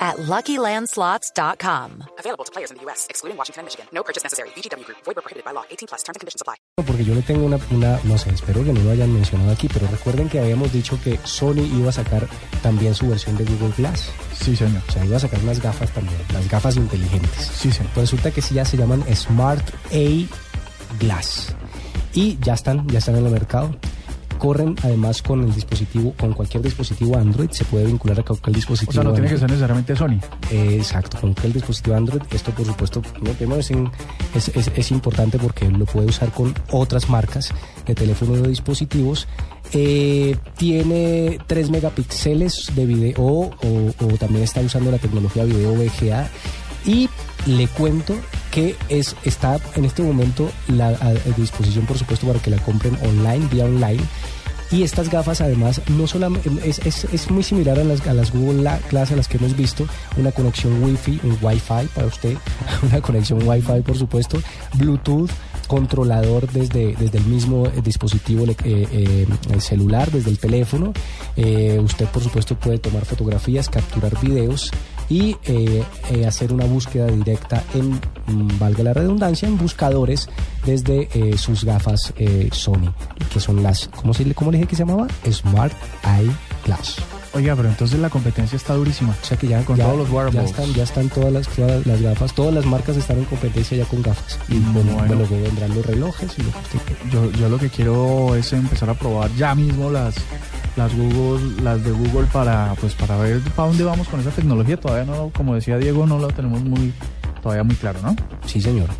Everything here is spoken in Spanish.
at LuckyLandSlots.com. Available to players in the U.S., excluding Washington and Michigan. No purchase necessary. VGW Group. Void where prohibited by law. 18 plus. Terms and conditions apply. Porque yo le tengo una, una, no sé, espero que no lo hayan mencionado aquí, pero recuerden que habíamos dicho que Sony iba a sacar también su versión de Google Glass. Sí, señor. O sea, iba a sacar unas gafas también, las gafas inteligentes. Sí, señor. Pues resulta que sí ya se llaman Smart A Glass. Y ya están, ya están en el mercado. Corren además con el dispositivo, con cualquier dispositivo Android, se puede vincular a cualquier dispositivo. O sea, no tiene que ser necesariamente Sony. Eh, exacto, con cualquier dispositivo Android. Esto, por supuesto, no, es, en- es, es- es importante porque lo puede usar con otras marcas de teléfono o de dispositivos. Eh, tiene 3 megapíxeles de video o, o también está usando la tecnología video VGA. Y le cuento que es, está en este momento la, a, a disposición, por supuesto, para que la compren online, vía online. Y estas gafas además no solamente es, es, es muy similar a las, a las Google La- Glass a las que hemos visto, una conexión Wi-Fi, un Wi-Fi para usted, una conexión Wi-Fi por supuesto, Bluetooth, controlador desde, desde el mismo eh, dispositivo eh, eh, el celular, desde el teléfono. Eh, usted por supuesto puede tomar fotografías, capturar videos y eh, eh, hacer una búsqueda directa en, mm, valga la redundancia, en buscadores desde eh, sus gafas eh, Sony, que son las, ¿cómo, se, ¿cómo le dije que se llamaba? Smart Eye Glass. Oiga, pero entonces la competencia está durísima. O sea que ya, Con ya- todos los wearables. ya están, ya están todas las, todas las gafas, todas las marcas están en competencia ya con gafas. Y Mm, bueno, bueno. luego vendrán los relojes y lo que usted. Yo, yo lo que quiero es empezar a probar ya mismo las las Google, las de Google para pues para ver para dónde vamos con esa tecnología. Todavía no, como decía Diego, no lo tenemos muy todavía muy claro, ¿no? Sí, señor.